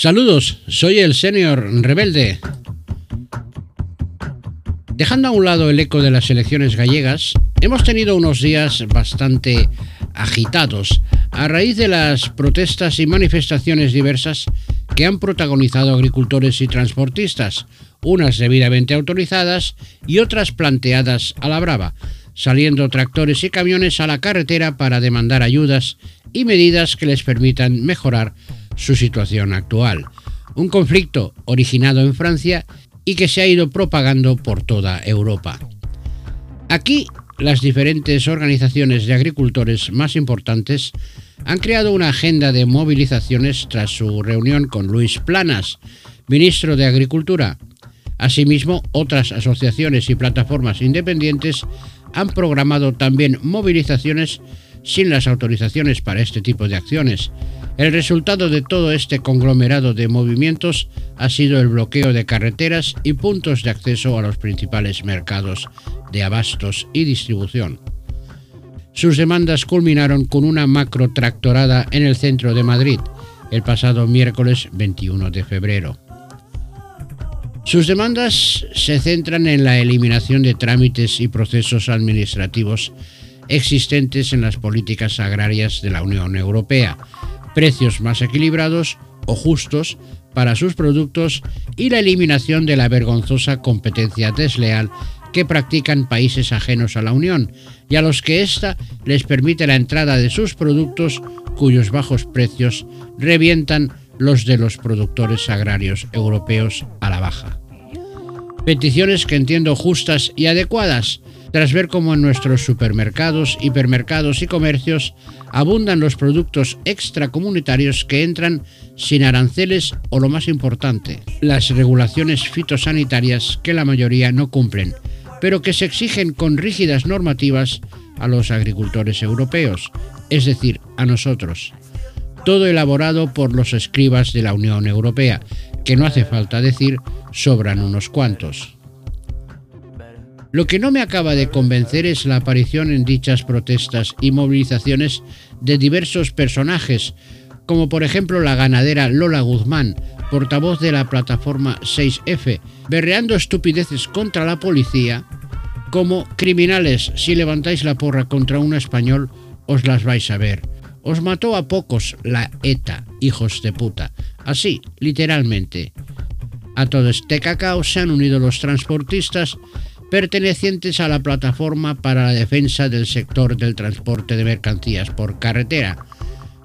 Saludos, soy el senior rebelde. Dejando a un lado el eco de las elecciones gallegas, hemos tenido unos días bastante agitados a raíz de las protestas y manifestaciones diversas que han protagonizado agricultores y transportistas, unas debidamente autorizadas y otras planteadas a la brava, saliendo tractores y camiones a la carretera para demandar ayudas y medidas que les permitan mejorar su situación actual. Un conflicto originado en Francia y que se ha ido propagando por toda Europa. Aquí, las diferentes organizaciones de agricultores más importantes han creado una agenda de movilizaciones tras su reunión con Luis Planas, ministro de Agricultura. Asimismo, otras asociaciones y plataformas independientes han programado también movilizaciones sin las autorizaciones para este tipo de acciones. El resultado de todo este conglomerado de movimientos ha sido el bloqueo de carreteras y puntos de acceso a los principales mercados de abastos y distribución. Sus demandas culminaron con una macro tractorada en el centro de Madrid el pasado miércoles 21 de febrero. Sus demandas se centran en la eliminación de trámites y procesos administrativos existentes en las políticas agrarias de la Unión Europea, precios más equilibrados o justos para sus productos y la eliminación de la vergonzosa competencia desleal que practican países ajenos a la Unión y a los que ésta les permite la entrada de sus productos cuyos bajos precios revientan los de los productores agrarios europeos a la baja. Peticiones que entiendo justas y adecuadas, tras ver cómo en nuestros supermercados, hipermercados y comercios abundan los productos extracomunitarios que entran sin aranceles o lo más importante, las regulaciones fitosanitarias que la mayoría no cumplen, pero que se exigen con rígidas normativas a los agricultores europeos, es decir, a nosotros. Todo elaborado por los escribas de la Unión Europea, que no hace falta decir, sobran unos cuantos. Lo que no me acaba de convencer es la aparición en dichas protestas y movilizaciones de diversos personajes, como por ejemplo la ganadera Lola Guzmán, portavoz de la plataforma 6F, berreando estupideces contra la policía, como criminales, si levantáis la porra contra un español, os las vais a ver. Os mató a pocos la ETA, hijos de puta. Así, literalmente. A todo este cacao se han unido los transportistas pertenecientes a la Plataforma para la Defensa del Sector del Transporte de Mercancías por Carretera,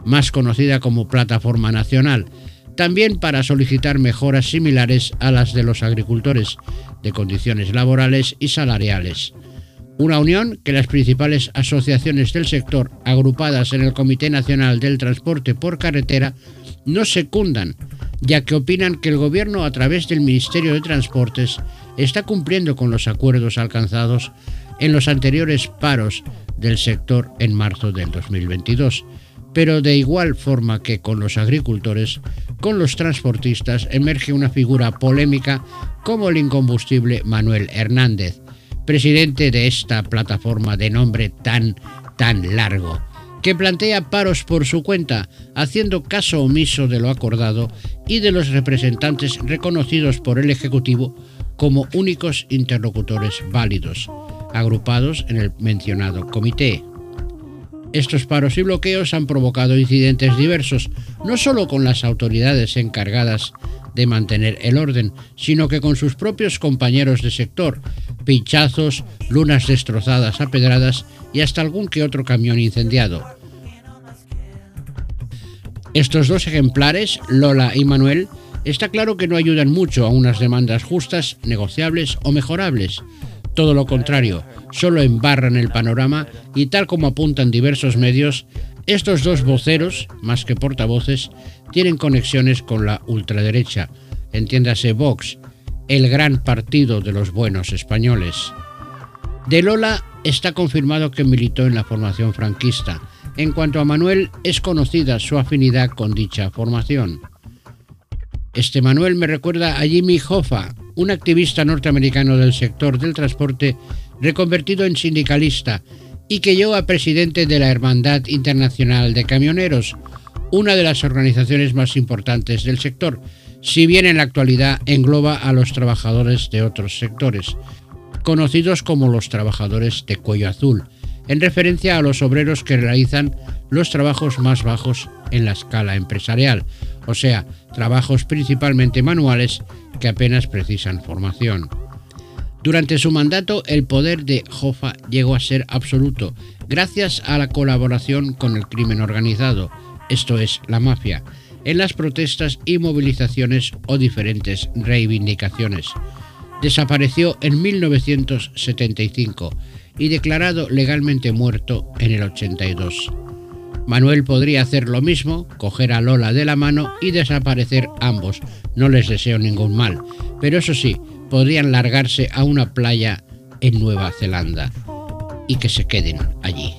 más conocida como Plataforma Nacional, también para solicitar mejoras similares a las de los agricultores, de condiciones laborales y salariales. Una unión que las principales asociaciones del sector, agrupadas en el Comité Nacional del Transporte por Carretera, no secundan, ya que opinan que el Gobierno, a través del Ministerio de Transportes, está cumpliendo con los acuerdos alcanzados en los anteriores paros del sector en marzo del 2022. Pero de igual forma que con los agricultores, con los transportistas emerge una figura polémica como el incombustible Manuel Hernández, presidente de esta plataforma de nombre tan, tan largo, que plantea paros por su cuenta, haciendo caso omiso de lo acordado y de los representantes reconocidos por el Ejecutivo como únicos interlocutores válidos, agrupados en el mencionado comité. Estos paros y bloqueos han provocado incidentes diversos, no solo con las autoridades encargadas de mantener el orden, sino que con sus propios compañeros de sector, pinchazos, lunas destrozadas a pedradas y hasta algún que otro camión incendiado. Estos dos ejemplares, Lola y Manuel, está claro que no ayudan mucho a unas demandas justas, negociables o mejorables. Todo lo contrario, solo embarran el panorama y tal como apuntan diversos medios, estos dos voceros, más que portavoces, tienen conexiones con la ultraderecha, entiéndase Vox, el gran partido de los buenos españoles. De Lola está confirmado que militó en la formación franquista. En cuanto a Manuel, es conocida su afinidad con dicha formación. Este Manuel me recuerda a Jimmy Hoffa, un activista norteamericano del sector del transporte reconvertido en sindicalista y que llegó a presidente de la Hermandad Internacional de Camioneros, una de las organizaciones más importantes del sector, si bien en la actualidad engloba a los trabajadores de otros sectores, conocidos como los trabajadores de cuello azul, en referencia a los obreros que realizan los trabajos más bajos en la escala empresarial, o sea, trabajos principalmente manuales que apenas precisan formación. Durante su mandato, el poder de Jofa llegó a ser absoluto, gracias a la colaboración con el crimen organizado, esto es, la mafia, en las protestas y movilizaciones o diferentes reivindicaciones. Desapareció en 1975 y declarado legalmente muerto en el 82. Manuel podría hacer lo mismo, coger a Lola de la mano y desaparecer ambos. No les deseo ningún mal, pero eso sí, podrían largarse a una playa en Nueva Zelanda y que se queden allí.